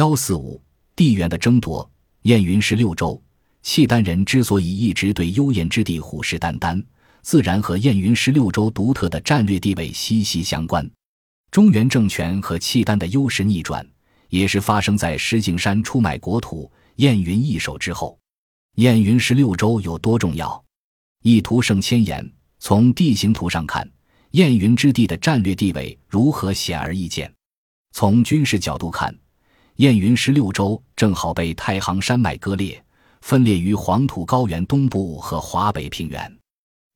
幺四五地缘的争夺，燕云十六州，契丹人之所以一直对幽燕之地虎视眈眈，自然和燕云十六州独特的战略地位息息相关。中原政权和契丹的优势逆转，也是发生在石景山出卖国土、燕云易手之后。燕云十六州有多重要？一图胜千言。从地形图上看，燕云之地的战略地位如何显而易见。从军事角度看，燕云十六州正好被太行山脉割裂，分裂于黄土高原东部和华北平原。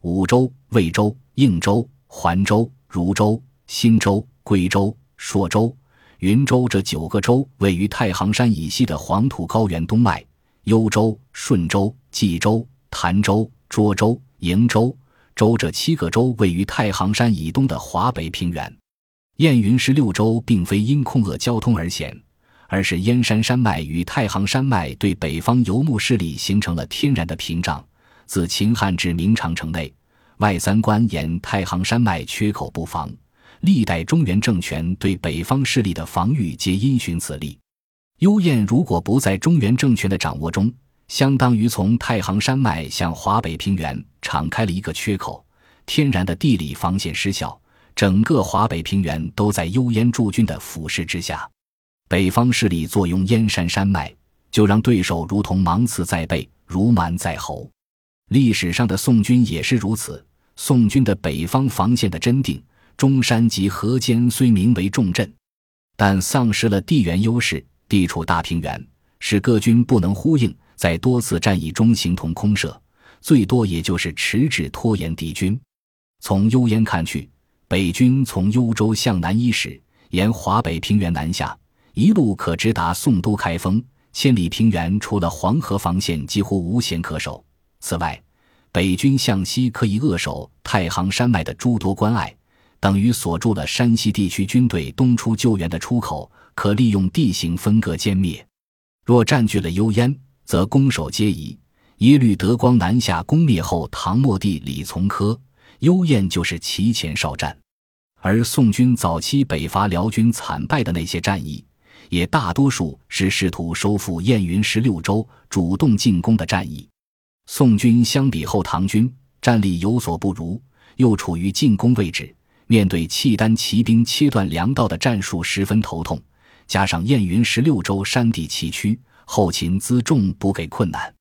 武州、魏州、应州、环州、汝州、新州、贵州、朔州、云州这九个州位于太行山以西的黄土高原东脉。幽州、顺州、冀州、潭州、涿州、瀛州、州这七个州位于太行山以东的华北平原。燕云十六州并非因控扼交通而险，而是燕山山脉与太行山脉对北方游牧势力形成了天然的屏障。自秦汉至明长城内外三关沿太行山脉缺口不防，历代中原政权对北方势力的防御皆因循此例。幽燕如果不在中原政权的掌握中，相当于从太行山脉向华北平原敞开了一个缺口，天然的地理防线失效，整个华北平原都在幽燕驻军的俯视之下。北方势力坐拥燕山山脉，就让对手如同芒刺在背，如蛮在喉。历史上的宋军也是如此。宋军的北方防线的真定，中山及河间虽名为重镇，但丧失了地缘优势。地处大平原，使各军不能呼应，在多次战役中形同空射，最多也就是迟滞拖延敌军。从幽燕看去，北军从幽州向南一驶，沿华北平原南下，一路可直达宋都开封。千里平原除了黄河防线几乎无险可守。此外，北军向西可以扼守太行山脉的诸多关隘，等于锁住了山西地区军队东出救援的出口。可利用地形分割歼灭。若占据了幽燕，则攻守皆宜。耶律德光南下攻灭后，唐末帝李从珂，幽燕就是其前哨战。而宋军早期北伐辽军惨败的那些战役，也大多数是试图收复燕云十六州、主动进攻的战役。宋军相比后唐军战力有所不如，又处于进攻位置，面对契丹骑兵切断粮道的战术，十分头痛。加上燕云十六州山地崎岖，后勤辎重补给困难。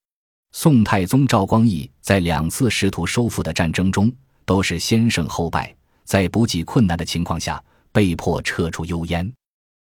宋太宗赵光义在两次试图收复的战争中，都是先胜后败，在补给困难的情况下，被迫撤出幽燕。